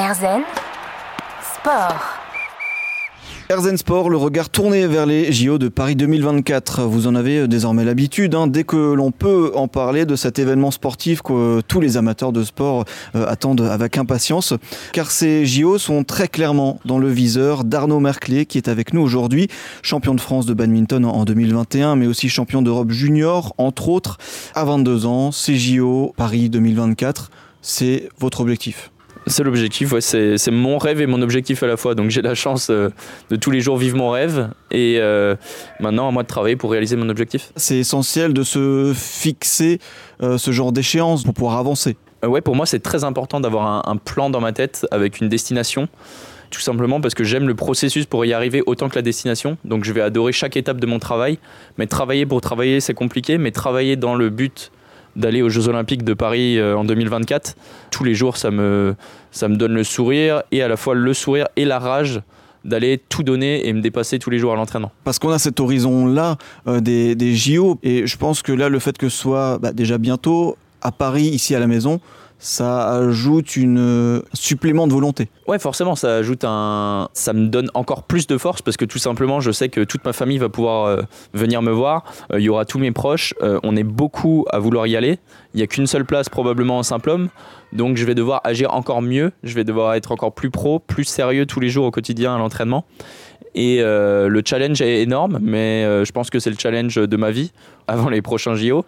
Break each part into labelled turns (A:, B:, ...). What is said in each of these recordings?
A: Erzen Sport.
B: Erzen Sport, le regard tourné vers les JO de Paris 2024. Vous en avez désormais l'habitude, hein, dès que l'on peut en parler de cet événement sportif que tous les amateurs de sport euh, attendent avec impatience. Car ces JO sont très clairement dans le viseur d'Arnaud Merclé, qui est avec nous aujourd'hui, champion de France de badminton en 2021, mais aussi champion d'Europe junior, entre autres. À 22 ans, ces JO Paris 2024, c'est votre objectif?
C: C'est l'objectif, ouais, c'est mon rêve et mon objectif à la fois. Donc j'ai la chance euh, de tous les jours vivre mon rêve et euh, maintenant à moi de travailler pour réaliser mon objectif.
B: C'est essentiel de se fixer euh, ce genre d'échéance pour pouvoir avancer.
C: ouais, pour moi c'est très important d'avoir un, un, plan dans ma tête avec une destination. Tout simplement parce que j'aime le processus pour y arriver autant que la destination. Donc je vais adorer chaque étape de mon travail. Mais travailler pour travailler, c'est compliqué. Mais travailler dans le but d'aller aux Jeux Olympiques de Paris euh, en 2024. Tous les jours, ça me, ça me donne le sourire et à la fois le sourire et la rage d'aller tout donner et me dépasser tous les jours à l'entraînement.
B: Parce qu'on a cet horizon-là euh, des, des, JO et je pense que là, le fait que ce soit bah, déjà bientôt à Paris, ici à la maison, ça ajoute une un supplément de volonté.
C: Ouais, forcément, ça ajoute un, ça me donne encore plus de force parce que tout simplement, je sais que toute ma famille va pouvoir euh, venir me voir. Euh, il y aura tous mes proches. Euh, on est beaucoup à vouloir y aller. Il n'y a qu'une seule place probablement en simple homme, donc je vais devoir agir encore mieux. Je vais devoir être encore plus pro, plus sérieux tous les jours au quotidien à l'entraînement. Et le challenge est énorme, mais je pense que c'est le challenge de ma vie avant les prochains JO.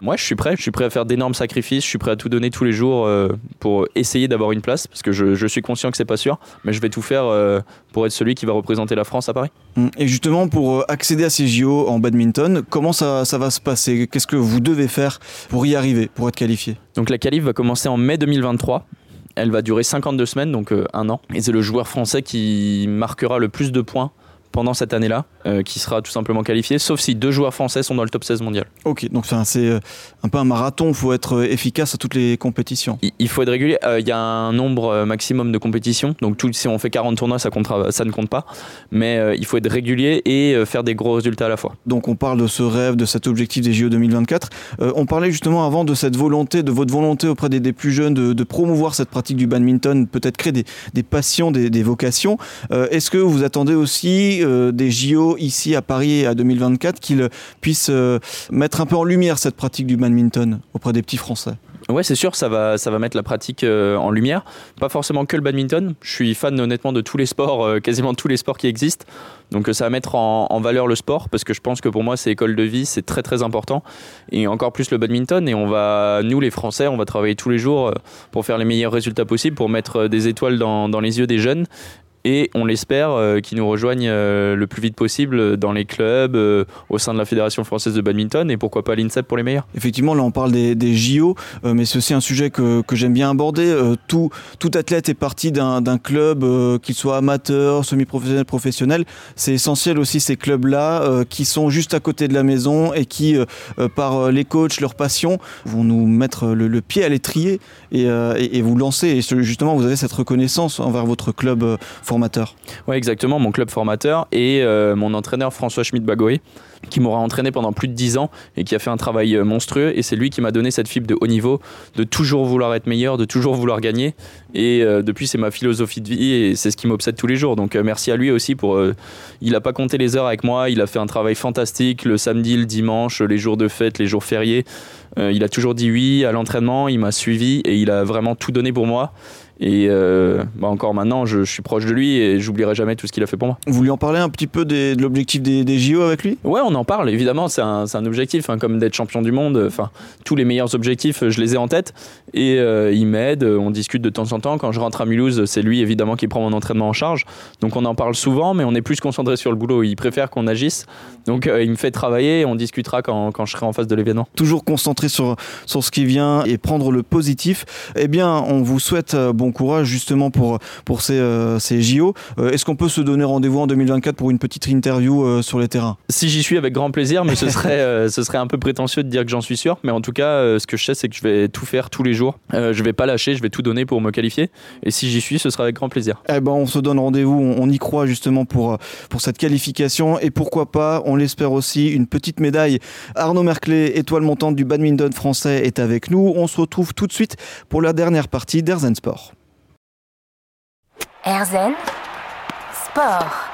C: Moi, je suis prêt. Je suis prêt à faire d'énormes sacrifices. Je suis prêt à tout donner tous les jours euh, pour essayer d'avoir une place, parce que je, je suis conscient que c'est pas sûr, mais je vais tout faire euh, pour être celui qui va représenter la France à Paris.
B: Hum, et justement, pour euh, accéder à ces JO en badminton, comment ça, ça va se passer? Qu'est-ce que vous devez faire pour y arriver, pour être qualifié?
C: Donc la qualif va commencer en mai 2023. Elle va durer 52 semaines, donc un an. Et c'est le joueur français qui marquera le plus de points pendant cette année-là, euh, qui sera tout simplement qualifié, sauf si deux joueurs français sont dans le top 16 mondial.
B: Ok, donc c'est euh, un peu un marathon, il faut être euh, efficace à toutes les compétitions.
C: Il, faut être régulier, il y a un nombre maximum de compétitions, donc tout, si on fait 40 tournois, ça, comptera, ça ne compte pas, mais il faut être régulier et faire des gros résultats à la fois.
B: Donc on parle de ce rêve, de cet objectif des JO 2024. on parlait justement avant de cette volonté, de votre volonté auprès des, des plus jeunes de, de, promouvoir cette pratique du badminton, peut-être créer des, des passions, des, des vocations. Est-ce que vous attendez aussi euh, des JO ici à Paris à 2024 qu'ils puissent euh, mettre un peu en lumière cette pratique du badminton auprès des petits Français
C: Ouais, c'est sûr, ça va, ça va mettre la pratique euh, en lumière. Pas forcément que le badminton. Je suis fan honnêtement de tous les sports, quasiment tous les sports qui existent. Donc ça va mettre en, valeur le sport parce que je pense que pour moi c'est école de vie, c'est très très important. Et encore plus le badminton. Et on va, nous les Français, on va travailler tous les jours pour faire les meilleurs résultats possibles, pour mettre des étoiles dans les yeux des jeunes et on l'espère euh, qu'ils nous rejoignent euh, le plus vite possible dans les clubs, euh, au sein de la Fédération française de badminton et pourquoi pas l'INSEP pour les meilleurs.
B: Effectivement, là on parle des, JO, mais c'est aussi un sujet que, que j'aime bien aborder. tout, athlète est parti d'un club, qu'il soit amateur, semi-professionnel, professionnel. C'est essentiel aussi ces clubs-là qui sont juste à côté de la maison et qui, par les coachs, leur passion, vont nous mettre le, pied à l'étrier et, et, et, vous lancer. Et justement, vous avez cette reconnaissance envers votre club formateur.
C: Oui, exactement, mon club formateur et euh, mon entraîneur François Schmidt-Bagoé, qui m'aura entraîné pendant plus de 10 ans et qui a fait un travail euh, monstrueux. Et c'est lui qui m'a donné cette fibre de haut niveau, de toujours vouloir être meilleur, de toujours vouloir gagner. Et euh, depuis, c'est ma philosophie de vie et c'est ce qui m'obsède tous les jours. Donc merci à lui aussi pour. Il n'a pas compté les heures avec moi, il a fait un travail fantastique le samedi, le dimanche, les jours de fête, les jours fériés. Il a toujours dit oui à l'entraînement, il m'a suivi et il a vraiment tout donné pour moi. Et euh, bah encore maintenant, je, je, suis proche de lui et j'oublierai jamais tout ce qu'il a fait pour moi.
B: Vous lui en parlez un petit peu des, de l'objectif des, des, JO avec lui?
C: Ouais, on en parle, évidemment, c'est un, un, objectif, hein, comme d'être champion du monde. Enfin, tous les meilleurs objectifs, je les ai en tête. Et euh, il m'aide, on discute de temps en temps. Quand je rentre à Mulhouse, c'est lui, évidemment, qui prend mon entraînement en charge. Donc on en parle souvent, mais on est plus concentré sur le boulot. Il préfère qu'on agisse. Donc euh, il me fait travailler et on discutera quand, quand je serai en face de l'événement.
B: Toujours concentré sur, sur ce qui vient et prendre le positif. Eh bien, on vous souhaite bon courage justement pour, pour ces, euh, ces JO. Euh, Est-ce qu'on peut se donner rendez-vous en 2024 pour une petite interview euh, sur les terrains?
C: Si j'y suis avec grand plaisir, mais ce serait, ce serait un peu prétentieux de dire que j'en suis sûr. Mais en tout cas, ce que je sais, c'est que je vais tout faire tous les jours. je vais pas lâcher, je vais tout donner pour me qualifier. Et si j'y suis, ce sera avec grand plaisir.
B: Eh ben, on se donne rendez-vous, on, on, y croit justement pour, pour cette qualification. Et pourquoi pas, on l'espère aussi, une petite médaille. Arnaud Merclé, étoile montante du badminton français, est avec nous. On se retrouve tout de suite pour la dernière partie d'Erzen Sport.
A: Sport.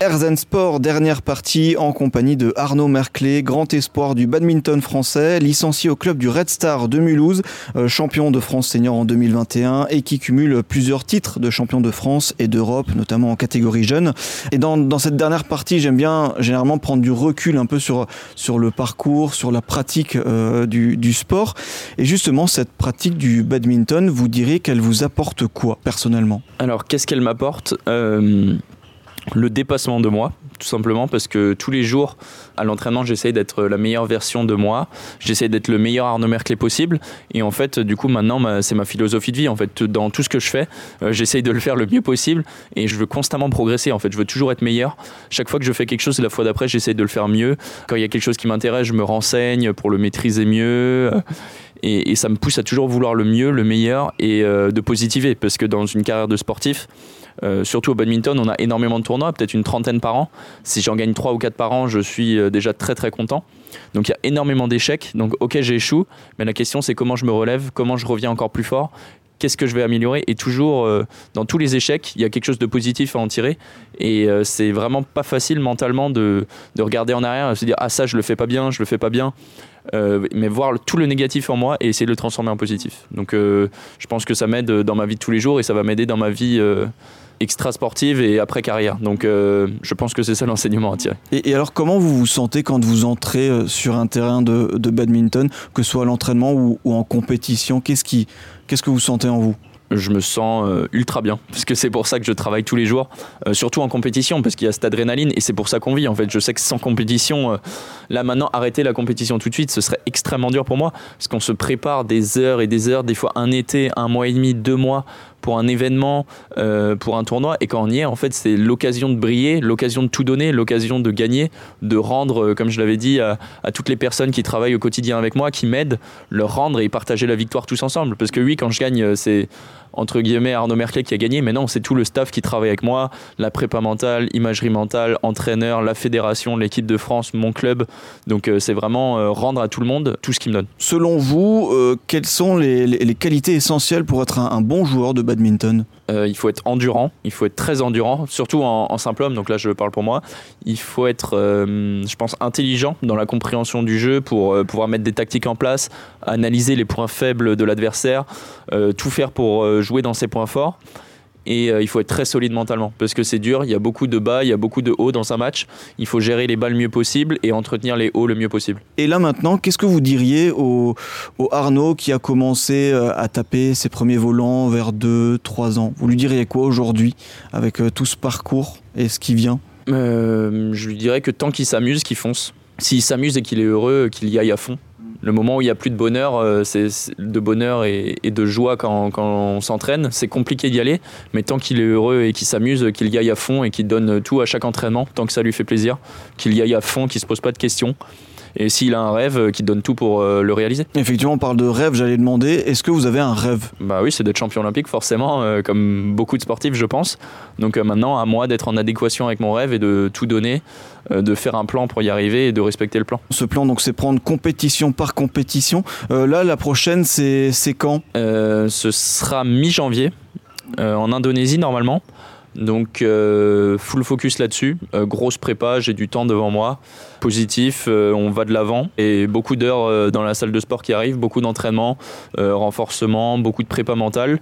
B: Erzen Sport, dernière partie en compagnie de Arnaud Merclé, grand espoir du badminton français, licencié au club du Red Star de Mulhouse, euh, champion de France senior en 2021 et qui cumule plusieurs titres de champion de France et d'Europe, notamment en catégorie jeune. Et dans, cette dernière partie, j'aime bien généralement prendre du recul un peu sur, le parcours, sur la pratique euh, du, du sport. Et justement, cette pratique du badminton, vous direz qu'elle vous apporte quoi personnellement?
C: Alors, qu'est-ce qu'elle m'apporte? Euh, Le dépassement de moi, tout simplement, parce que tous les jours, à l'entraînement, j'essaye d'être la meilleure version de moi. J'essaye d'être le meilleur Arnaud Merclé possible. Et en fait, du coup, maintenant, ma- c'est ma philosophie de vie. En fait, dans tout ce que je fais, euh, j'essaye de le faire le mieux possible. Et je veux constamment progresser. En fait, je veux toujours être meilleur. Chaque fois que je fais quelque chose, la fois d'après, j'essaye de le faire mieux. Quand il y a quelque chose qui m'intéresse, je me renseigne pour le maîtriser mieux. Et, et ça me pousse à toujours vouloir le mieux, le meilleur et euh, de positiver. Parce que dans une carrière de sportif, euh, surtout au badminton, on a énormément de tournois, peut-être une trentaine par an. Si j'en gagne 3 ou 4 par an, je suis euh, déjà très très content. Donc il y a énormément d'échecs. Donc ok, j'échoue, mais la question c'est comment je me relève, comment je reviens encore plus fort, qu'est-ce que je vais améliorer? Et toujours, euh, dans tous les échecs, il y a quelque chose de positif à en tirer. Et euh, c'est vraiment pas facile mentalement de, de regarder en arrière et se dire ah ça je le fais pas bien, je le fais pas bien. Mais voir tout le négatif en moi et essayer de le transformer en positif. Donc je pense que ça m'aide dans ma vie de tous les jours et ça va m'aider dans ma vie euh, extra sportive et après carrière. Donc euh, je pense que c'est ça l'enseignement à tirer.
B: Et, et alors, comment vous vous sentez quand vous entrez euh, sur un terrain de, de badminton, que ce soit à l'entraînement ou, ou en compétition? Qu'est-ce que vous sentez en vous?
C: Je me sens euh, ultra bien parce que c'est pour ça que je travaille tous les jours euh, surtout en compétition parce qu'il y a cette adrénaline et c'est pour ça qu'on vit en fait je sais que sans compétition euh, là maintenant arrêter la compétition tout de suite ce serait extrêmement dur pour moi parce qu'on se prépare des heures et des heures des fois un été un mois et demi deux mois pour un événement, euh, pour un tournoi. Et quand on y est, en fait, c'est l'occasion de briller, l'occasion de tout donner, l'occasion de gagner, de rendre, euh, comme je l'avais dit, à, à toutes les personnes qui travaillent au quotidien avec moi, qui m'aident, leur rendre et partager la victoire tous ensemble. Parce que oui, quand je gagne, euh, c'est entre guillemets Arnaud Merclé qui a gagné, mais non, c'est tout le staff qui travaille avec moi, la prépa mentale, imagerie mentale, entraîneur, la fédération, l'équipe de France, mon club. Donc euh, c'est vraiment euh, rendre à tout le monde tout ce qu'il me donne.
B: Selon vous, euh, quelles sont les, les- les qualités essentielles pour être un, un bon joueur de badminton?
C: Il faut être endurant, il faut être très endurant, surtout en, en simple homme, donc là je parle pour moi. Il faut être, je pense, intelligent dans la compréhension du jeu pour pouvoir mettre des tactiques en place, analyser les points faibles de l'adversaire, tout faire pour jouer dans ses points forts. Et euh, il faut être très solide mentalement parce que c'est dur, il y a beaucoup de bas, il y a beaucoup de hauts dans un match. Il faut gérer les bas le mieux possible et entretenir les hauts le mieux possible.
B: Et là maintenant, qu'est-ce que vous diriez au, au Arnaud qui a commencé euh, à taper ses premiers volants vers 2-3 ans? Vous lui diriez quoi aujourd'hui avec euh, tout ce parcours et ce qui vient?
C: Euh, je lui dirais que tant qu'il s'amuse, qu'il fonce. S'il s'amuse et qu'il est heureux, qu'il y aille à fond. Le moment où il n'y a plus de bonheur, euh, c'est de bonheur et, de joie quand, quand on s'entraîne, c'est compliqué d'y aller. Mais tant qu'il est heureux et qu'il s'amuse, qu'il y aille à fond et qu'il donne tout à chaque entraînement, tant que ça lui fait plaisir, qu'il y aille à fond, qu'il se pose pas de questions. Et s'il a un rêve, euh, qu'il donne tout pour euh, le réaliser.
B: Effectivement, on parle de rêve, j'allais demander, est-ce que vous avez un rêve?
C: Bah oui, c'est d'être champion olympique, forcément, euh, comme beaucoup de sportifs, je pense. Donc maintenant, à moi d'être en adéquation avec mon rêve et de tout donner, de faire un plan pour y arriver et de respecter le plan.
B: Ce plan, donc, c'est prendre compétition par compétition. Euh, là, la prochaine, c'est c'est quand?
C: Euh, ce sera mi-janvier, euh, en Indonésie normalement. Donc euh, full focus là-dessus, Euh, grosse prépa, j'ai du temps devant moi, positif, euh, on va de l'avant. Et beaucoup d'heures euh, dans la salle de sport qui arrivent, beaucoup d'entraînement, renforcement, beaucoup de prépa mentale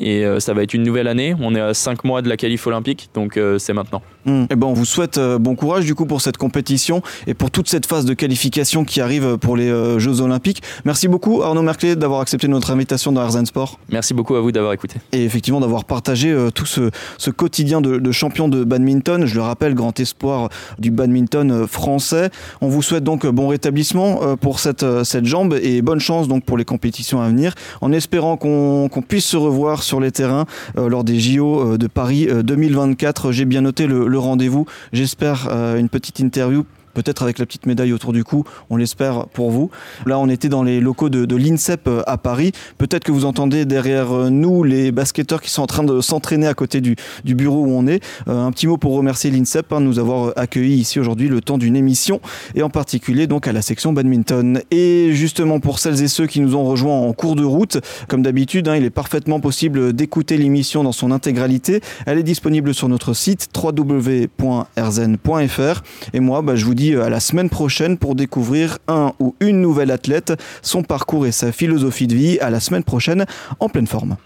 C: et euh, ça va être une nouvelle année. On est à 5 mois de la qualif olympique, donc euh, c'est maintenant.
B: Hmm. Eh ben, on vous souhaite euh, bon courage du coup pour cette compétition et pour toute cette phase de qualification qui arrive pour les Jeux Olympiques. Merci beaucoup Arnaud Merclé d'avoir accepté notre invitation dans Arzen Sport
C: Merci beaucoup à vous d'avoir écouté.
B: et effectivement d'avoir partagé tout ce, ce quotidien de, de champion de badminton. Je le rappelle, grand espoir du badminton français. On vous souhaite donc bon rétablissement pour cette, cette jambe et bonne chance donc pour les compétitions à venir en espérant qu'on qu'on puisse se revoir sur les terrains euh, lors des JO euh, de Paris euh, 2024. J'ai bien noté le, rendez-vous. J'espère euh, une petite interview peut-être avec la petite médaille autour du cou, on l'espère pour vous. Là, on était dans les locaux de, l'INSEP à Paris. Peut-être que vous entendez derrière nous les basketteurs qui sont en train de s'entraîner à côté du, bureau où on est. un petit mot pour remercier l'INSEP hein, de nous avoir accueillis ici aujourd'hui le temps d'une émission et en particulier donc à la section badminton. Et justement pour celles et ceux qui nous ont rejoints en cours de route, comme d'habitude, hein, il est parfaitement possible d'écouter l'émission dans son intégralité. Elle est disponible sur notre site www.rzen.fr. Et moi, bah, je vous dis à la semaine prochaine pour découvrir un ou une nouvelle athlète, son parcours et sa philosophie de vie. À la semaine prochaine en pleine forme.